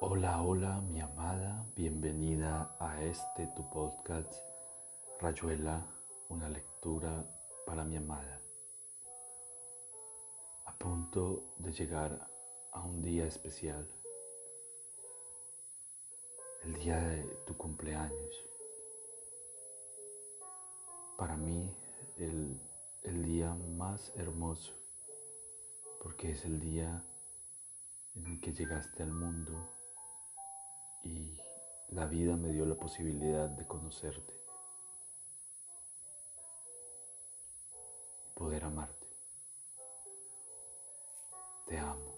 Hola, hola, mi amada, bienvenida a este tu podcast Rayuela, una lectura para mi amada. A punto de llegar a un día especial, el día de tu cumpleaños. Para mí, el, el día más hermoso, porque es el día en el que llegaste al mundo y la vida me dio la posibilidad de conocerte y poder amarte. Te amo,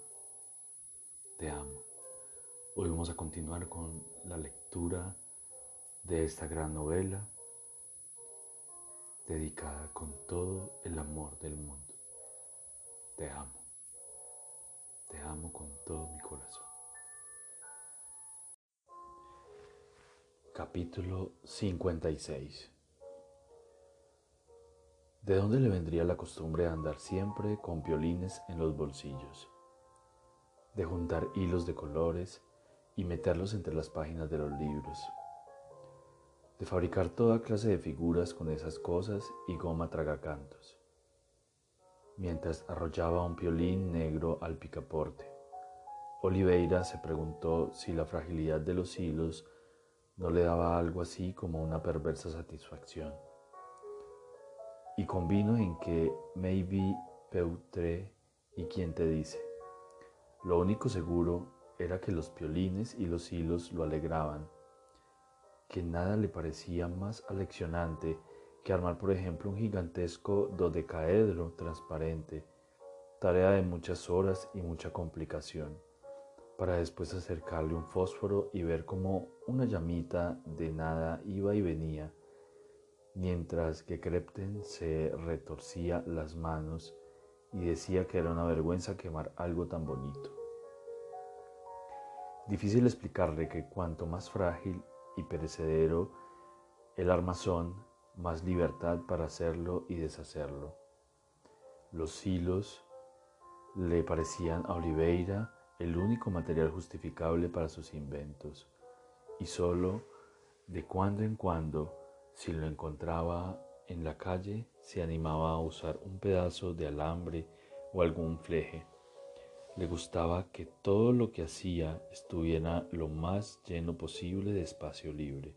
te amo. Hoy vamos a continuar con la lectura de esta gran novela dedicada con todo el amor del mundo. Te amo, te amo con todo mi corazón. Capítulo 56 ¿De dónde le vendría la costumbre de andar siempre con violines en los bolsillos? De juntar hilos de colores y meterlos entre las páginas de los libros. De fabricar toda clase de figuras con esas cosas y goma tragacantos. Mientras arrollaba un violín negro al picaporte, Oliveira se preguntó si la fragilidad de los hilos no le daba algo así como una perversa satisfacción. Y convino en que maybe peutre y quien te dice. Lo único seguro era que los violines y los hilos lo alegraban, que nada le parecía más aleccionante que armar, por ejemplo, un gigantesco dodecaedro transparente, tarea de muchas horas y mucha complicación para después acercarle un fósforo y ver cómo una llamita de nada iba y venía, mientras que Crepten se retorcía las manos y decía que era una vergüenza quemar algo tan bonito. Difícil explicarle que cuanto más frágil y perecedero el armazón, más libertad para hacerlo y deshacerlo. Los hilos le parecían a Oliveira el único material justificable para sus inventos, y solo de cuando en cuando, si lo encontraba en la calle, se animaba a usar un pedazo de alambre o algún fleje. Le gustaba que todo lo que hacía estuviera lo más lleno posible de espacio libre,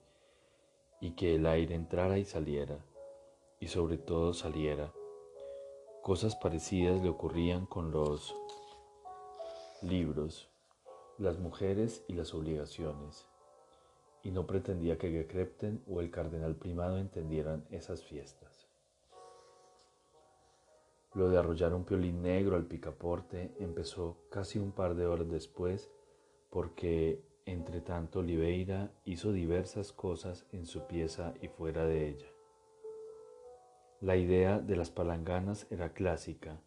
y que el aire entrara y saliera, y sobre todo saliera. Cosas parecidas le ocurrían con los libros, las mujeres y las obligaciones, y no pretendía que Gekrepten o el cardenal primado entendieran esas fiestas. Lo de arrollar un piolín negro al picaporte empezó casi un par de horas después porque, entre tanto, Oliveira hizo diversas cosas en su pieza y fuera de ella. La idea de las palanganas era clásica,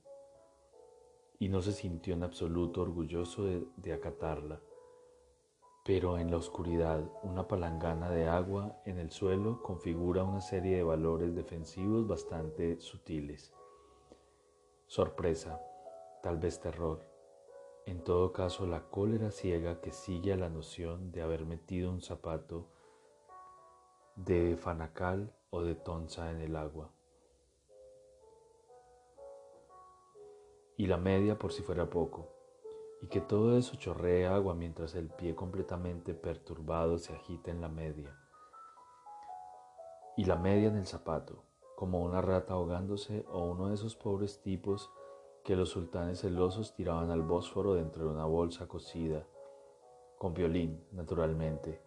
y no se sintió en absoluto orgulloso de, acatarla. Pero en la oscuridad, una palangana de agua en el suelo configura una serie de valores defensivos bastante sutiles. Sorpresa, tal vez terror, en todo caso la cólera ciega que sigue a la noción de haber metido un zapato de fanacal o de tonza en el agua. Y la media por si fuera poco, y que todo eso chorree agua mientras el pie completamente perturbado se agita en la media, y la media en el zapato, como una rata ahogándose o uno de esos pobres tipos que los sultanes celosos tiraban al Bósforo dentro de una bolsa cosida, con violín, naturalmente.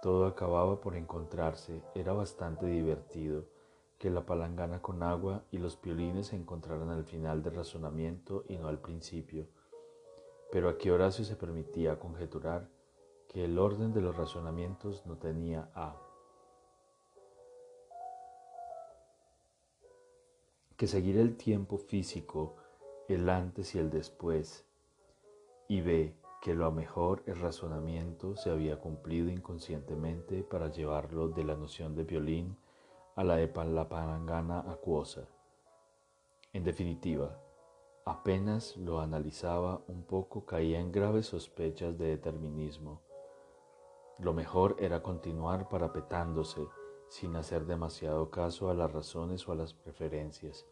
Todo acababa por encontrarse, era bastante divertido que la palangana con agua y los piolines se encontraran al final del razonamiento y no al principio. Pero aquí Horacio se permitía conjeturar que el orden de los razonamientos no tenía A. Que seguir el tiempo físico, el antes y el después, y B. Que lo mejor el razonamiento se había cumplido inconscientemente para llevarlo de la noción de violín a la de la palangana acuosa. En definitiva, Apenas lo analizaba un poco caía en graves sospechas de determinismo. Lo mejor era continuar parapetándose sin hacer demasiado caso a las razones o a las preferencias.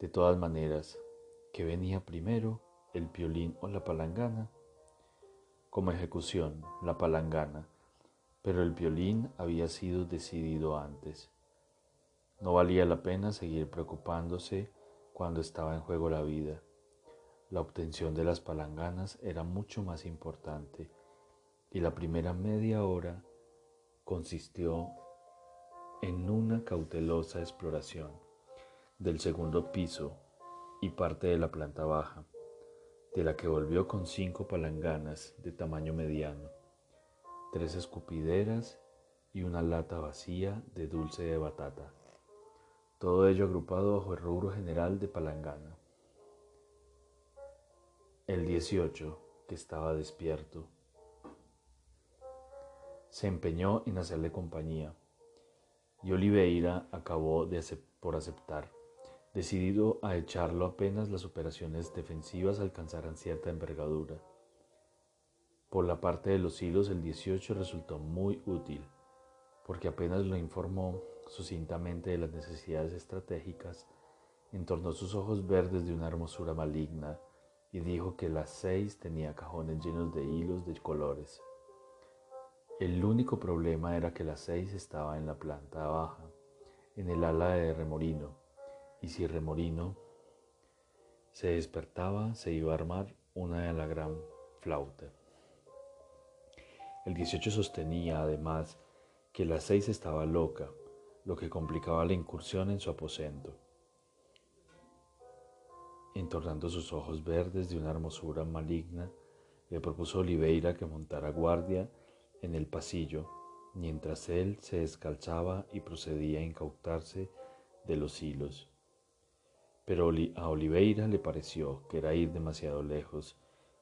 De todas maneras, ¿qué venía primero, el piolín o la palangana? Como ejecución, la palangana, pero el violín había sido decidido antes. No valía la pena seguir preocupándose cuando estaba en juego la vida. La obtención de las palanganas era mucho más importante y la primera media hora consistió en una cautelosa exploración del segundo piso y parte de la planta baja, de la que volvió con cinco palanganas de tamaño mediano, tres escupideras y una lata vacía de dulce de batata todo ello agrupado bajo el rubro general de palangana. El 18, que estaba despierto, se empeñó en hacerle compañía y Oliveira acabó por aceptar, decidido a echarlo apenas las operaciones defensivas alcanzaran cierta envergadura. Por la parte de los hilos, el 18 resultó muy útil, porque apenas lo informó sucintamente de las necesidades estratégicas, entornó sus ojos verdes de una hermosura maligna y dijo que las seis tenía cajones llenos de hilos de colores. El único problema era que las seis estaba en la planta baja, en el ala de Remorino, y si Remorino se despertaba, se iba a armar una de la gran flauta. El 18 sostenía, además, que las seis estaba loca lo que complicaba la incursión en su aposento. Entornando sus ojos verdes de una hermosura maligna, le propuso Oliveira que montara guardia en el pasillo, mientras él se descalzaba y procedía a incautarse de los hilos. Pero a Oliveira le pareció que era ir demasiado lejos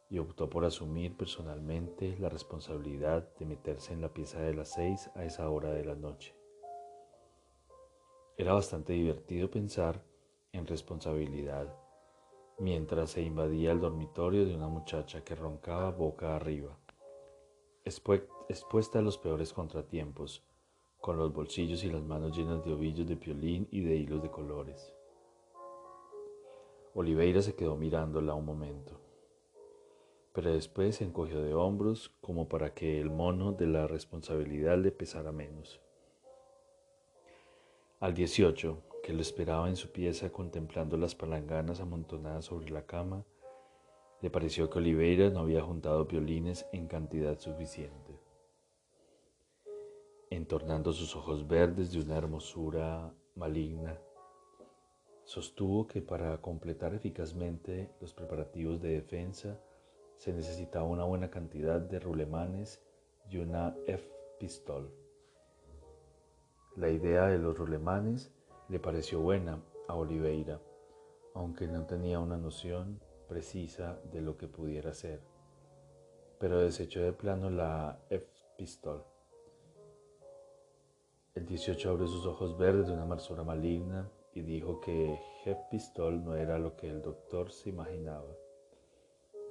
y optó por asumir personalmente la responsabilidad de meterse en la pieza de las seis a esa hora de la noche. Era bastante divertido pensar en responsabilidad mientras se invadía el dormitorio de una muchacha que roncaba boca arriba, expuesta a los peores contratiempos, con los bolsillos y las manos llenas de ovillos de piolín y de hilos de colores. Oliveira se quedó mirándola un momento, pero después se encogió de hombros como para que el mono de la responsabilidad le pesara menos. Al 18, que lo esperaba en su pieza contemplando las palanganas amontonadas sobre la cama, le pareció que Oliveira no había juntado violines en cantidad suficiente. Entornando sus ojos verdes de una hermosura maligna, sostuvo que para completar eficazmente los preparativos de defensa se necesitaba una buena cantidad de rulemanes y una F-pistol. La idea de los rulemanes le pareció buena a Oliveira, aunque no tenía una noción precisa de lo que pudiera ser, pero desechó de plano la F-pistol. El 18 abrió sus ojos verdes de una marsura maligna y dijo que F-pistol no era lo que el doctor se imaginaba.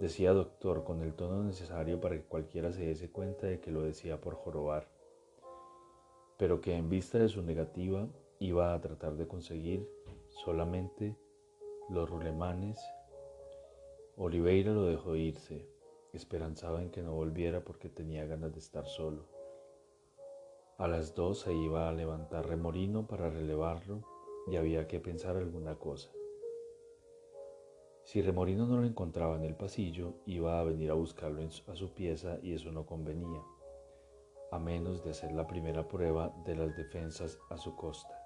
Decía doctor con el tono necesario para que cualquiera se diese cuenta de que lo decía por jorobar pero que en vista de su negativa iba a tratar de conseguir solamente los rulemanes. Oliveira lo dejó irse, esperanzado en que no volviera porque tenía ganas de estar solo. A las dos se iba a levantar Remorino para relevarlo y había que pensar alguna cosa. Si Remorino no lo encontraba en el pasillo, iba a venir a buscarlo a su pieza y eso no convenía a menos de hacer la primera prueba de las defensas a su costa.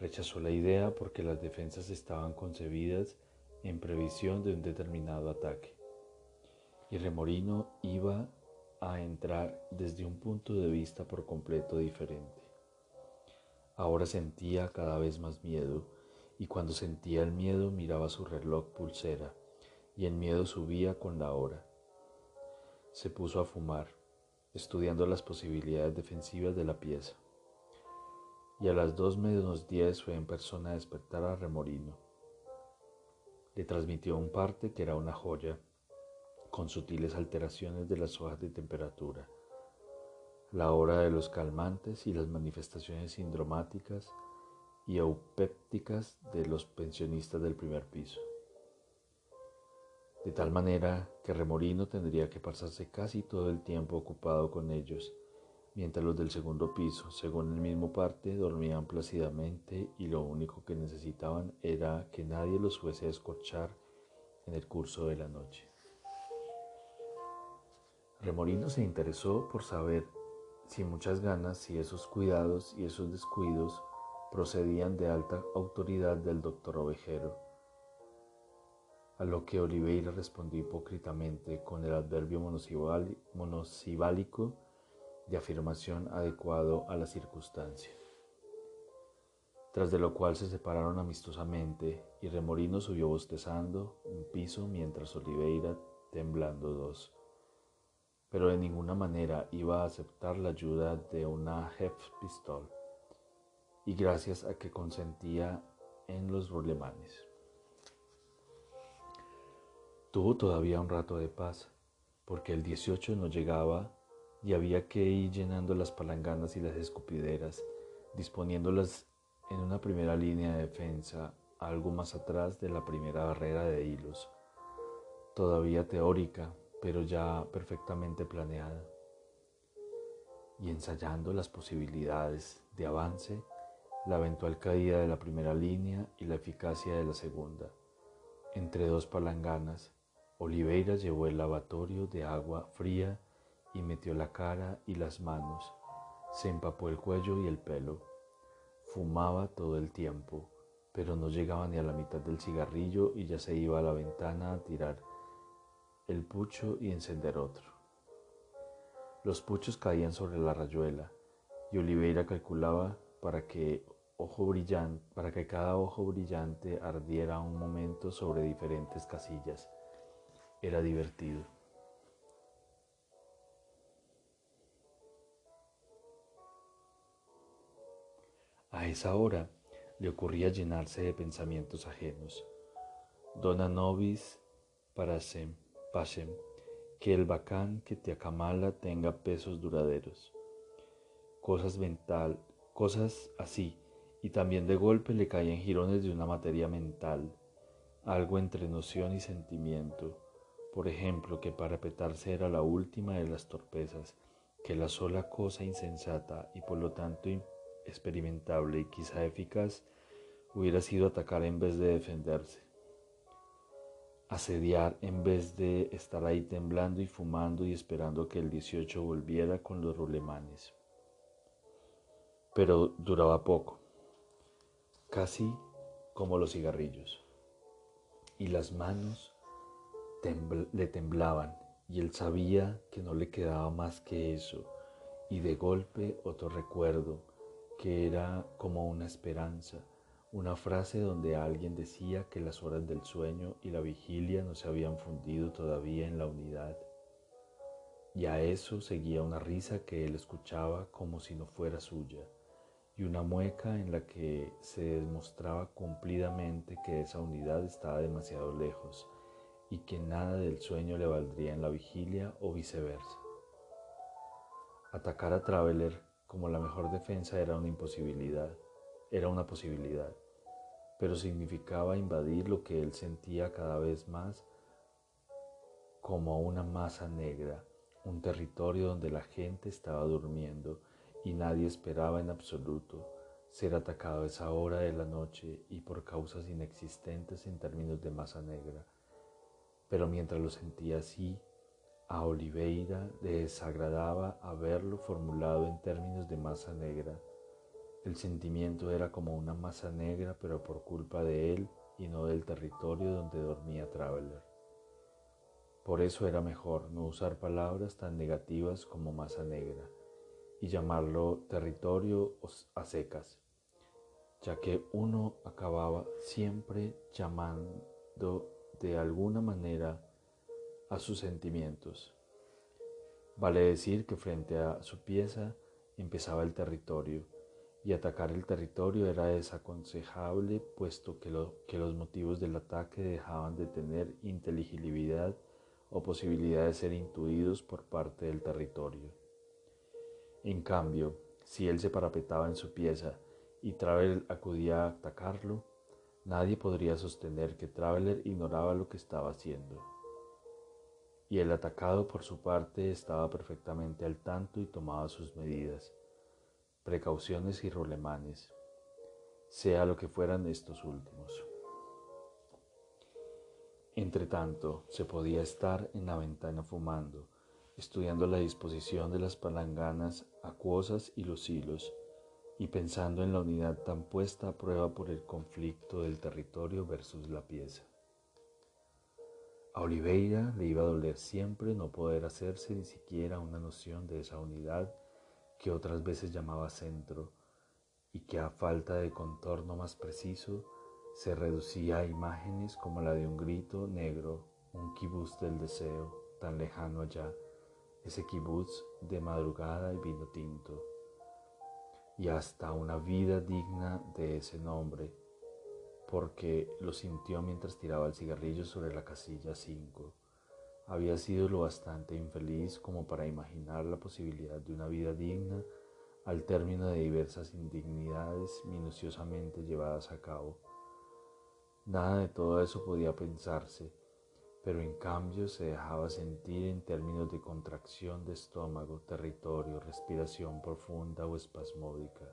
Rechazó la idea porque las defensas estaban concebidas en previsión de un determinado ataque, y Remorino iba a entrar desde un punto de vista por completo diferente. Ahora sentía cada vez más miedo, y cuando sentía el miedo miraba su reloj pulsera, y el miedo subía con la hora. Se puso a fumar estudiando las posibilidades defensivas de la pieza. Y a las dos menos diez fue en persona a despertar a Remorino. le transmitió un parte que era una joya, con sutiles alteraciones de las hojas de temperatura, la hora de los calmantes y las manifestaciones sindromáticas y eupépticas de los pensionistas del primer piso. De tal manera que Remorino tendría que pasarse casi todo el tiempo ocupado con ellos, mientras los del segundo piso, según el mismo parte, dormían plácidamente y lo único que necesitaban era que nadie los fuese a escorchar en el curso de la noche. Remorino se interesó por saber sin muchas ganas si esos cuidados y esos descuidos procedían de alta autoridad del doctor Ovejero, a lo que Oliveira respondió hipócritamente con el adverbio monosibálico de afirmación adecuado a la circunstancia. Tras de lo cual se separaron amistosamente y Remorino subió bostezando un piso mientras Oliveira temblando dos pero de ninguna manera iba a aceptar la ayuda de una Pistol, y gracias a que consentía en los rolemanes. Tuvo todavía un rato de paz, porque el 18 no llegaba y había que ir llenando las palanganas y las escupideras, disponiéndolas en una primera línea de defensa, algo más atrás de la primera barrera de hilos, todavía teórica, pero ya perfectamente planeada, y ensayando las posibilidades de avance, la eventual caída de la primera línea y la eficacia de la segunda. Entre dos palanganas, Oliveira llevó el lavatorio de agua fría y metió la cara y las manos, se empapó el cuello y el pelo. Fumaba todo el tiempo, pero no llegaba ni a la mitad del cigarrillo y ya se iba a la ventana a tirar el pucho y encender otro. Los puchos caían sobre la rayuela y Oliveira calculaba para que, ojo brillante, para que cada ojo brillante ardiera un momento sobre diferentes casillas. Era divertido. A esa hora le ocurría llenarse de pensamientos ajenos. Dona nobis para sem que el bacán que te acamala tenga pesos duraderos. Cosas mental, cosas así, y también de golpe le caían jirones de una materia mental, algo entre noción y sentimiento. Por ejemplo, que parapetarse era la última de las torpezas, que la sola cosa insensata y por lo tanto experimentable y quizá eficaz hubiera sido atacar en vez de defenderse asediar en vez de estar ahí temblando y fumando y esperando que el 18 volviera con los rulemanes. Pero duraba poco, casi como los cigarrillos, y las manos le temblaban y él sabía que no le quedaba más que eso, y de golpe otro recuerdo que era como una esperanza una frase donde alguien decía que las horas del sueño y la vigilia no se habían fundido todavía en la unidad. Y a eso seguía una risa que él escuchaba como si no fuera suya, y una mueca en la que se demostraba cumplidamente que esa unidad estaba demasiado lejos y que nada del sueño le valdría en la vigilia o viceversa. Atacar a Traveler como la mejor defensa era una imposibilidad, era una posibilidad pero significaba invadir lo que él sentía cada vez más como una masa negra, un territorio donde la gente estaba durmiendo y nadie esperaba en absoluto ser atacado a esa hora de la noche y por causas inexistentes en términos de masa negra. Pero mientras lo sentía así, a Oliveira le desagradaba haberlo formulado en términos de masa negra el sentimiento era como una masa negra, pero por culpa de él y no del territorio donde dormía Traveler. Por eso era mejor no usar palabras tan negativas como masa negra y llamarlo territorio a secas, ya que uno acababa siempre llamando de alguna manera a sus sentimientos. Vale decir que frente a su pieza empezaba el territorio y atacar el territorio era desaconsejable puesto que, los motivos del ataque dejaban de tener inteligibilidad o posibilidad de ser intuidos por parte del territorio. En cambio, si él se parapetaba en su pieza y Traveler acudía a atacarlo, nadie podría sostener que Traveler ignoraba lo que estaba haciendo. Y el atacado por su parte estaba perfectamente al tanto y tomaba sus medidas precauciones y rolemanes, sea lo que fueran estos últimos. Entretanto, se podía estar en la ventana fumando, estudiando la disposición de las palanganas acuosas y los hilos, y pensando en la unidad tan puesta a prueba por el conflicto del territorio versus la pieza. A Oliveira le iba a doler siempre no poder hacerse ni siquiera una noción de esa unidad que otras veces llamaba centro y que a falta de contorno más preciso se reducía a imágenes como la de un grito negro, un kibutz del deseo tan lejano allá, ese kibutz de madrugada y vino tinto, y hasta una vida digna de ese nombre, porque lo sintió mientras tiraba el cigarrillo sobre la casilla 5 había sido lo bastante infeliz como para imaginar la posibilidad de una vida digna al término de diversas indignidades minuciosamente llevadas a cabo. Nada de todo eso podía pensarse, pero en cambio se dejaba sentir en términos de contracción de estómago, territorio, respiración profunda o espasmódica,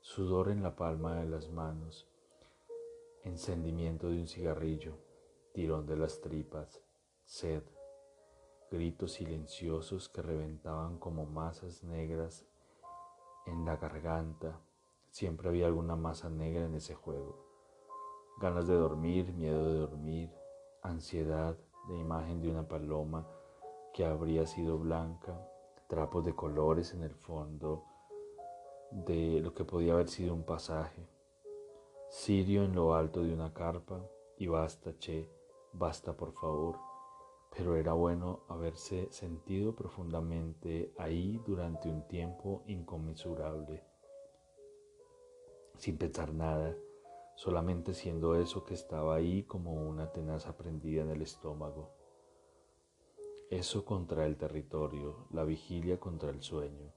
sudor en la palma de las manos, encendimiento de un cigarrillo, tirón de las tripas, sed, gritos silenciosos que reventaban como masas negras en la garganta. Siempre había alguna masa negra en ese juego. Ganas de dormir, miedo de dormir, ansiedad de imagen de una paloma que habría sido blanca, trapos de colores en el fondo de lo que podía haber sido un pasaje, Sirio en lo alto de una carpa y basta, che, basta por favor. Pero era bueno haberse sentido profundamente ahí durante un tiempo inconmensurable, sin pensar nada, solamente siendo eso que estaba ahí como una tenaza prendida en el estómago. Eso contra el territorio, la vigilia contra el sueño.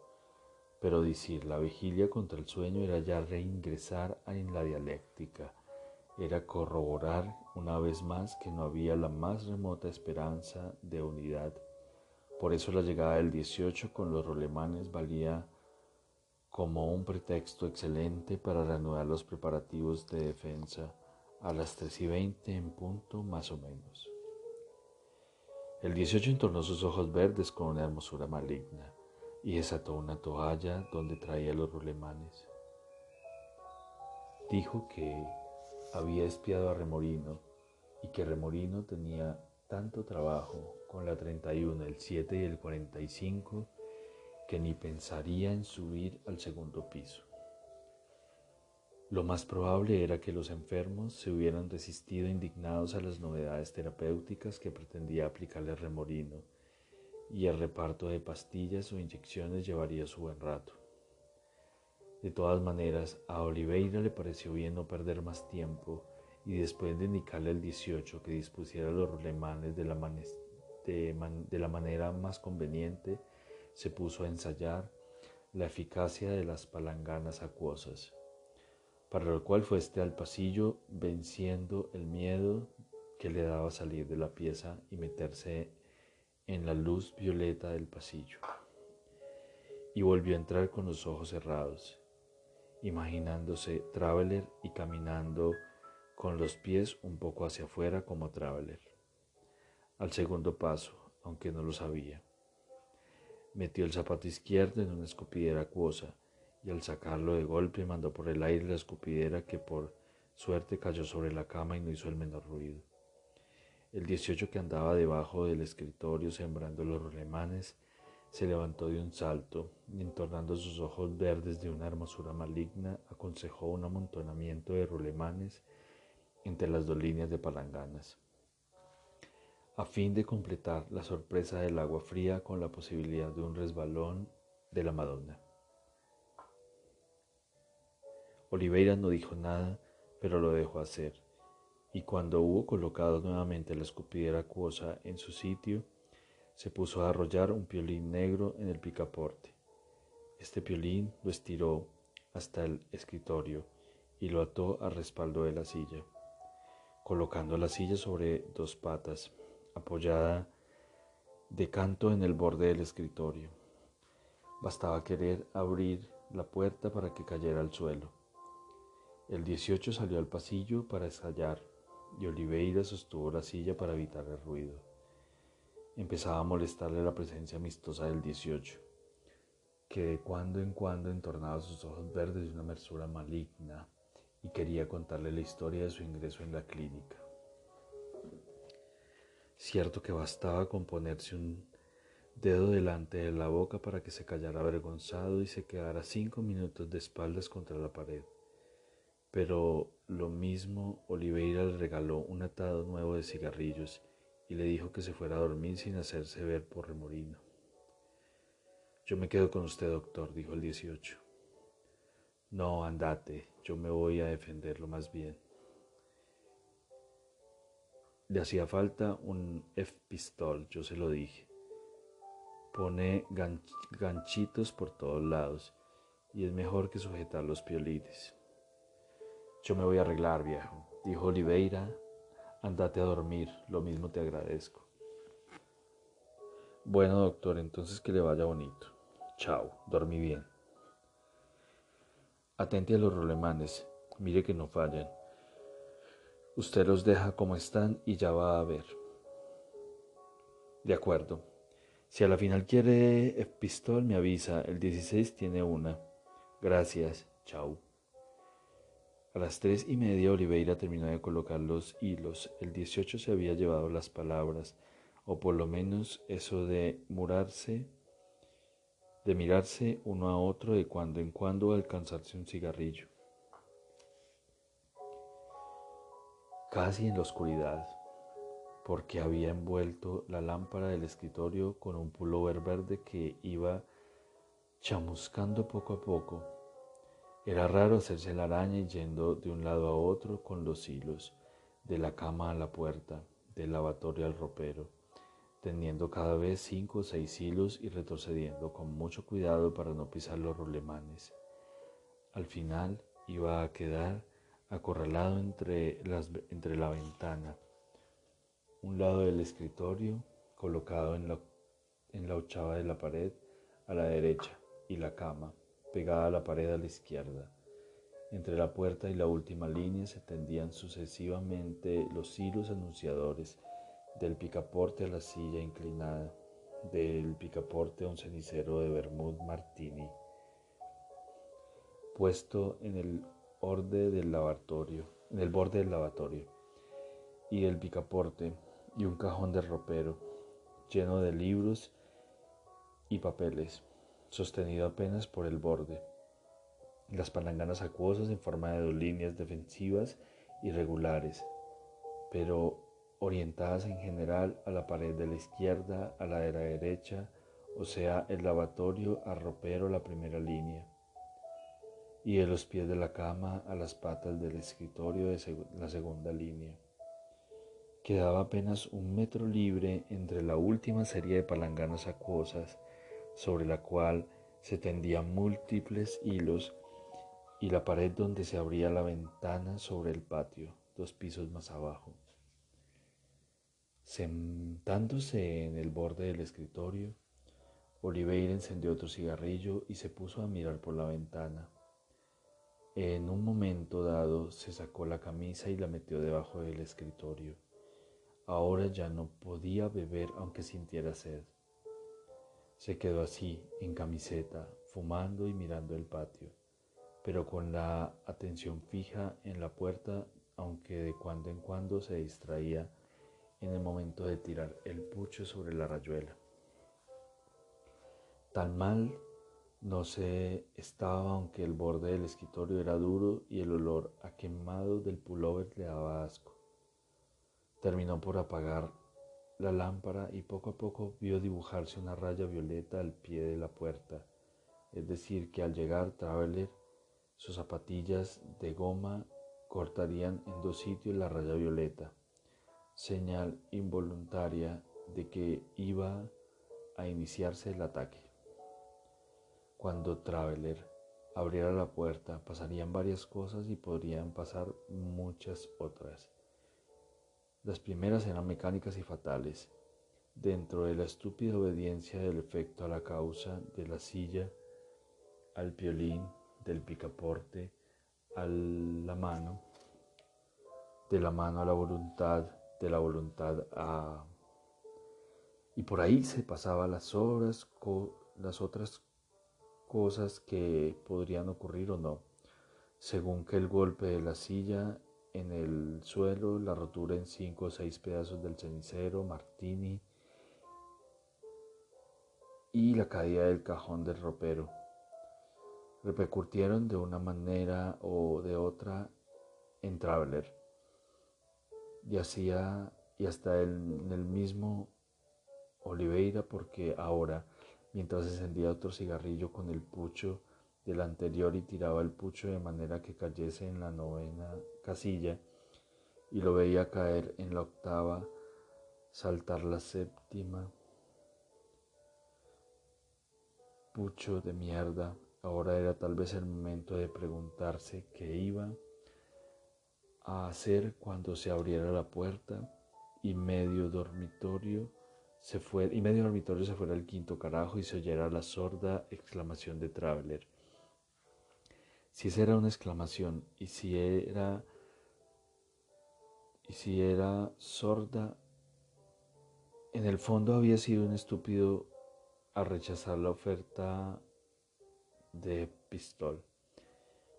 Pero decir la vigilia contra el sueño era ya reingresar en la dialéctica, era corroborar una vez más que no había la más remota esperanza de unidad. Por eso la llegada del 18 con los rolemanes valía como un pretexto excelente para reanudar los preparativos de defensa a las 3 y 20 en punto más o menos. El 18 entornó sus ojos verdes con una hermosura maligna y desató una toalla donde traía los rolemanes. Dijo que había espiado a Remorino y que Remorino tenía tanto trabajo con la 31, el 7 y el 45 que ni pensaría en subir al segundo piso. Lo más probable era que los enfermos se hubieran resistido indignados a las novedades terapéuticas que pretendía aplicarle Remorino y el reparto de pastillas o inyecciones llevaría su buen rato. De todas maneras, a Oliveira le pareció bien no perder más tiempo y después de indicarle al 18 que dispusiera los rolemanes de la, de la manera más conveniente, se puso a ensayar la eficacia de las palanganas acuosas, para lo cual fue este al pasillo venciendo el miedo que le daba salir de la pieza y meterse en la luz violeta del pasillo. Y volvió a entrar con los ojos cerrados imaginándose Traveler y caminando con los pies un poco hacia afuera como Traveler. Al segundo paso, aunque no lo sabía. Metió el zapato izquierdo en una escupidera acuosa y al sacarlo de golpe mandó por el aire la escupidera que por suerte cayó sobre la cama y no hizo el menor ruido. El 18 que andaba debajo del escritorio sembrando los rolemanes se levantó de un salto y entornando sus ojos verdes de una hermosura maligna, aconsejó un amontonamiento de rolemanes entre las dos líneas de palanganas, a fin de completar la sorpresa del agua fría con la posibilidad de un resbalón de la Madonna. Oliveira no dijo nada, pero lo dejó hacer, y cuando hubo colocado nuevamente la escupidera acuosa en su sitio, se puso a arrollar un piolín negro en el picaporte. Este piolín lo estiró hasta el escritorio y lo ató al respaldo de la silla, colocando la silla sobre dos patas, apoyada de canto en el borde del escritorio. Bastaba querer abrir la puerta para que cayera al suelo. El 18 salió al pasillo para ensayar y Oliveira sostuvo la silla para evitar el ruido. Empezaba a molestarle la presencia amistosa del 18, que de cuando en cuando entornaba sus ojos verdes de una mersura maligna y quería contarle la historia de su ingreso en la clínica. Cierto que bastaba con ponerse un dedo delante de la boca para que se callara avergonzado y se quedara cinco minutos de espaldas contra la pared. Pero lo mismo Oliveira le regaló un atado nuevo de cigarrillos y le dijo que se fuera a dormir sin hacerse ver por remorino. Yo me quedo con usted, doctor, dijo el 18. No, andate, yo me voy a defenderlo más bien. Le hacía falta un F-pistol, yo se lo dije. Pone ganchitos por todos lados y es mejor que sujetar los piolines. Yo me voy a arreglar, viejo, dijo Oliveira. Andate a dormir, lo mismo te agradezco. Bueno, doctor, entonces que le vaya bonito. Chao, dormí bien. Atente a los rolemanes, mire que no fallen. Usted los deja como están y ya va a ver. De acuerdo. Si a la final quiere pistol, me avisa. El 16 tiene una. Gracias. Chao. A las tres y media Oliveira terminó de colocar los hilos. El 18 se había llevado las palabras, o por lo menos eso de murarse, de mirarse uno a otro de cuando en cuando alcanzarse un cigarrillo. Casi en la oscuridad, porque había envuelto la lámpara del escritorio con un pullover verde que iba chamuscando poco a poco. Era raro hacerse la araña yendo de un lado a otro con los hilos, de la cama a la puerta, del lavatorio al ropero, tendiendo cada vez cinco o seis hilos y retrocediendo con mucho cuidado para no pisar los rolemanes. Al final iba a quedar acorralado entre, las, entre la ventana, un lado del escritorio colocado en la, en la ochava de la pared a la derecha y la cama pegada a la pared a la izquierda. Entre la puerta y la última línea se tendían sucesivamente los hilos anunciadores del picaporte a la silla inclinada, del picaporte a un cenicero de Bermud Martini, puesto en el borde del lavatorio, en el borde del lavatorio, y el picaporte y un cajón de ropero lleno de libros y papeles, sostenido apenas por el borde. Las palanganas acuosas en forma de dos líneas defensivas irregulares, pero orientadas en general a la pared de la izquierda, a la de la derecha, o sea, el lavatorio a ropero la primera línea y de los pies de la cama a las patas del escritorio de la segunda línea. Quedaba apenas un metro libre entre la última serie de palanganas acuosas sobre la cual se tendían múltiples hilos y la pared donde se abría la ventana sobre el patio, dos pisos más abajo. Sentándose en el borde del escritorio, Oliveira encendió otro cigarrillo y se puso a mirar por la ventana. En un momento dado se sacó la camisa y la metió debajo del escritorio. Ahora ya no podía beber aunque sintiera sed. Se quedó así, en camiseta, fumando y mirando el patio, pero con la atención fija en la puerta, aunque de cuando en cuando se distraía en el momento de tirar el pucho sobre la rayuela. Tan mal no se estaba aunque el borde del escritorio era duro y el olor a quemado del pullover le daba asco. Terminó por apagar la lámpara y poco a poco vio dibujarse una raya violeta al pie de la puerta, es decir, que al llegar Traveler Sus zapatillas de goma cortarían en dos sitios la raya violeta, señal involuntaria de que iba a iniciarse el ataque. Cuando Traveler abriera la puerta, pasarían varias cosas y podrían pasar muchas otras. Las primeras eran mecánicas y fatales. Dentro de la estúpida obediencia del efecto a la causa de la silla, al violín, del picaporte a la mano, de la mano a la voluntad, de la voluntad a... Y por ahí se pasaba las horas, las otras cosas que podrían ocurrir o no, según que el golpe de la silla en el suelo, la rotura en cinco o seis pedazos del cenicero, martini y la caída del cajón del ropero repercutieron de una manera o de otra en Traveler. Y, hacía, y hasta en el mismo Oliveira, porque ahora, mientras encendía otro cigarrillo con el pucho del anterior y tiraba el pucho de manera que cayese en la novena casilla, y lo veía caer en la octava, saltar la séptima, pucho de mierda, Ahora era tal vez el momento de preguntarse qué iba a hacer cuando se abriera la puerta y medio dormitorio se fue y medio dormitorio se fuera al quinto carajo y se oyera la sorda exclamación de Traveler. Si esa era una exclamación y si era y si era sorda, en el fondo había sido un estúpido a rechazar la oferta de pistol,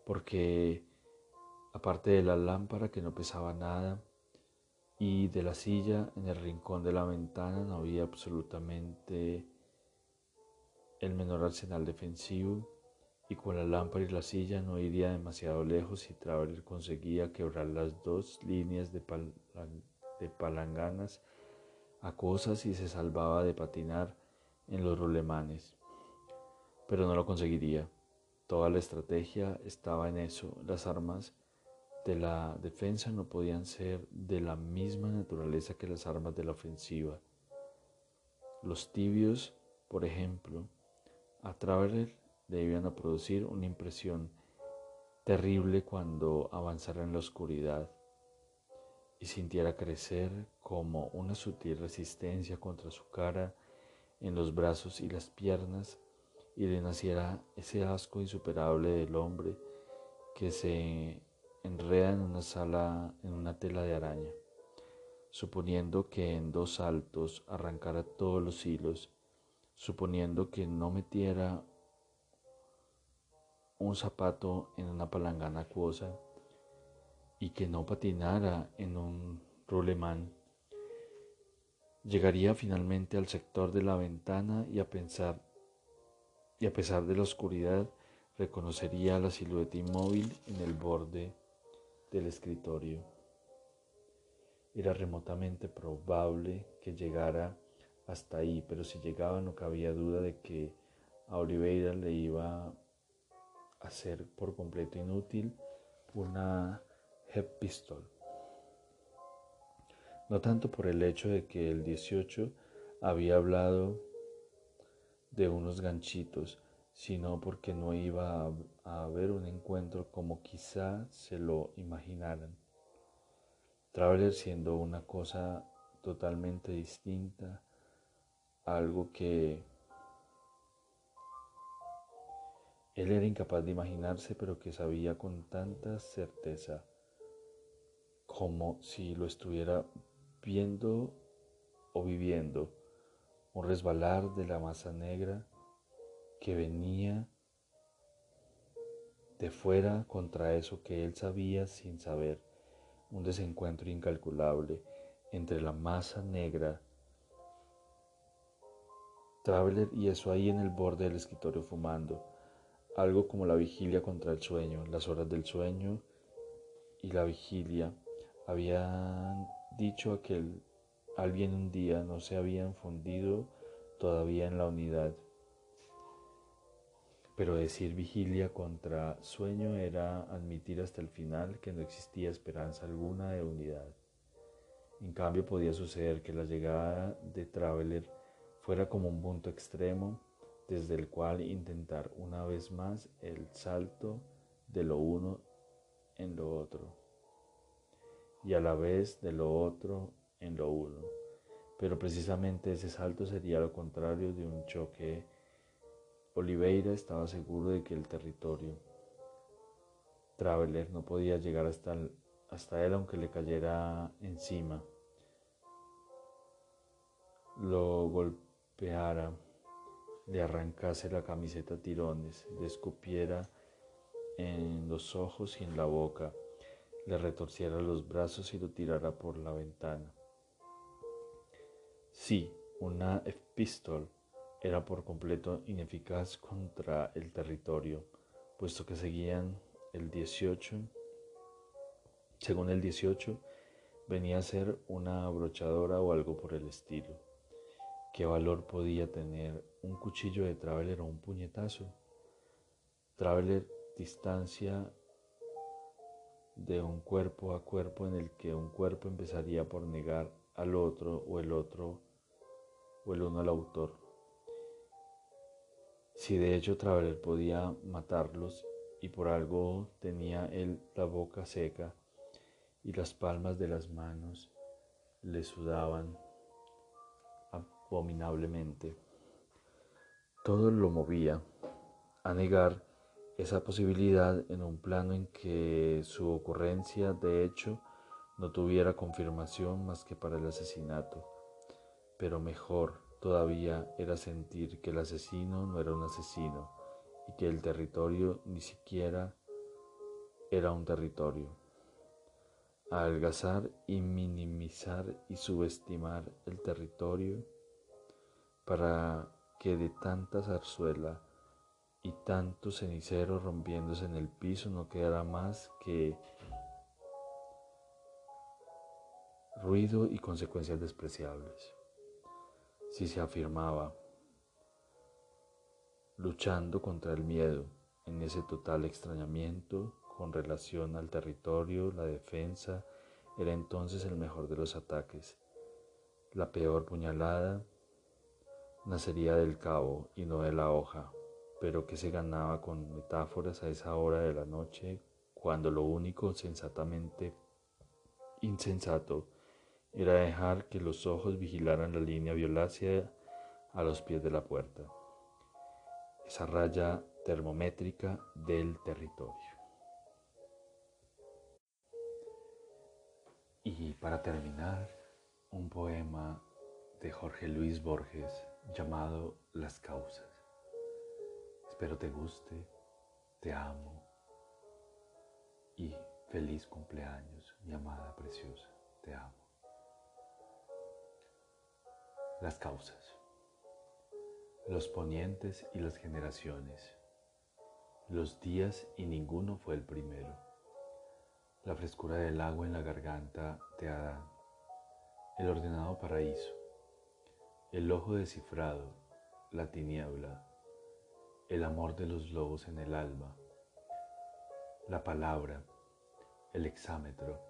porque aparte de la lámpara que no pesaba nada y de la silla en el rincón de la ventana no había absolutamente el menor arsenal defensivo y con la lámpara y la silla no iría demasiado lejos y Traveler conseguía quebrar las dos líneas de, palanganas a cosas y se salvaba de patinar en los rulemanes pero no lo conseguiría. Toda la estrategia estaba en eso. Las armas de la defensa no podían ser de la misma naturaleza que las armas de la ofensiva. Los tibios, por ejemplo, a Traveler debían producir una impresión terrible cuando avanzara en la oscuridad y sintiera crecer como una sutil resistencia contra su cara en los brazos y las piernas y le naciera ese asco insuperable del hombre que se enreda en una sala, en una tela de araña, suponiendo que en dos saltos arrancara todos los hilos, suponiendo que no metiera un zapato en una palangana acuosa y que no patinara en un rulemán, llegaría finalmente al sector de la ventana y a pensar y a pesar de la oscuridad reconocería la silueta inmóvil en el borde del escritorio. Era remotamente probable que llegara hasta ahí, pero si llegaba no cabía duda de que a Oliveira le iba a ser por completo inútil una head pistol. No tanto por el hecho de que el 18 había hablado de unos ganchitos, sino porque no iba a, haber un encuentro como quizá se lo imaginaran. Traveler siendo una cosa totalmente distinta, algo que él era incapaz de imaginarse, pero que sabía con tanta certeza como si lo estuviera viendo o viviendo un resbalar de la masa negra que venía de fuera contra eso que él sabía sin saber, un desencuentro incalculable entre la masa negra Traveler y eso ahí en el borde del escritorio fumando, algo como la vigilia contra el sueño, las horas del sueño y la vigilia. Habían dicho aquel alguien un día no se habían fundido todavía en la unidad. Pero decir vigilia contra sueño era admitir hasta el final que no existía esperanza alguna de unidad. En cambio podía suceder que la llegada de Traveler fuera como un punto extremo desde el cual intentar una vez más el salto de lo uno en lo otro y a la vez de lo otro en lo uno. Pero precisamente ese salto sería lo contrario de un choque. Oliveira estaba seguro de que el territorio Traveler no podía llegar hasta, él aunque le cayera encima, lo golpeara, le arrancase la camiseta a tirones, le escupiera en los ojos y en la boca, le retorciera los brazos y lo tirara por la ventana. Sí, una epístola era por completo ineficaz contra el territorio, puesto que seguían el 18, según el 18, venía a ser una abrochadora o algo por el estilo. ¿Qué valor podía tener un cuchillo de Traveler o un puñetazo? Traveler distancia de un cuerpo a cuerpo en el que un cuerpo empezaría por negar al otro o el otro o el uno al autor. Si de hecho Traveler podía matarlos y por algo tenía él la boca seca y las palmas de las manos le sudaban abominablemente. Todo lo movía a negar esa posibilidad en un plano en que su ocurrencia de hecho no tuviera confirmación más que para el asesinato. Pero mejor todavía era sentir que el asesino no era un asesino y que el territorio ni siquiera era un territorio. Adelgazar y minimizar y subestimar el territorio para que de tanta zarzuela y tanto cenicero rompiéndose en el piso no quedará más que ruido y consecuencias despreciables. Si se afirmaba, luchando contra el miedo, en ese total extrañamiento con relación al territorio, la defensa era entonces el mejor de los ataques. La peor puñalada nacería del cabo y no de la hoja pero que se ganaba con metáforas a esa hora de la noche, cuando lo único sensatamente insensato era dejar que los ojos vigilaran la línea violácea a los pies de la puerta, esa raya termométrica del territorio. Y para terminar, un poema de Jorge Luis Borges llamado Las causas. Espero te guste, te amo y feliz cumpleaños, mi amada preciosa, te amo. Las causas, los ponientes y las generaciones, los días y ninguno fue el primero, la frescura del agua en la garganta de Adán, el ordenado paraíso, el ojo descifrado, la tiniebla, el amor de los lobos en el alma, la palabra, el exámetro,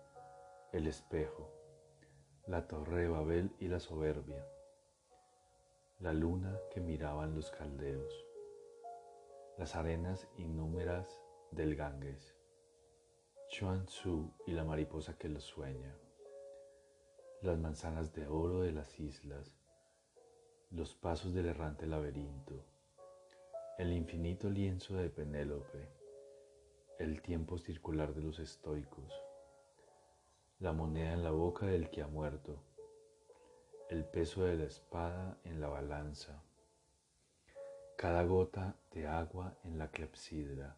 el espejo, la torre de Babel y la soberbia, la luna que miraban los caldeos, las arenas innúmeras del Ganges, Chuan Tzu y la mariposa que los sueña, las manzanas de oro de las islas, los pasos del errante laberinto, el infinito lienzo de Penélope, el tiempo circular de los estoicos, la moneda en la boca del que ha muerto, el peso de la espada en la balanza, cada gota de agua en la clepsidra,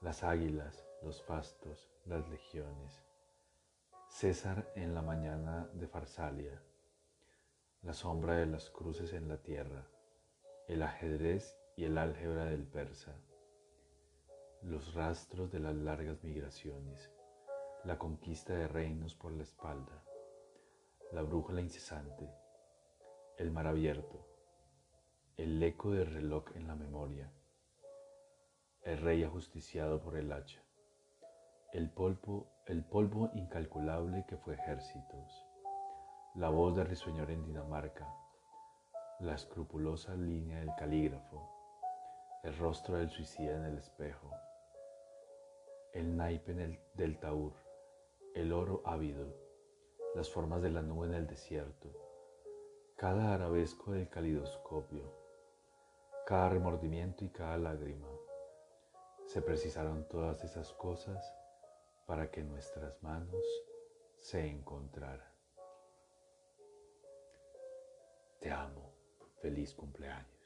las águilas, los fastos, las legiones, César en la mañana de Farsalia, la sombra de las cruces en la tierra, el ajedrez y el álgebra del persa, los rastros de las largas migraciones, la conquista de reinos por la espalda, la brújula incesante, el mar abierto, el eco del reloj en la memoria, el rey ajusticiado por el hacha, el polvo, el polvo incalculable que fue ejércitos, la voz del risueñor en Dinamarca, la escrupulosa línea del calígrafo, el rostro del suicida en el espejo, el naipe del taur, el oro ávido, las formas de la nube en el desierto, cada arabesco del calidoscopio, cada remordimiento y cada lágrima. Se precisaron todas esas cosas para que nuestras manos se encontraran. Te amo. Feliz cumpleaños.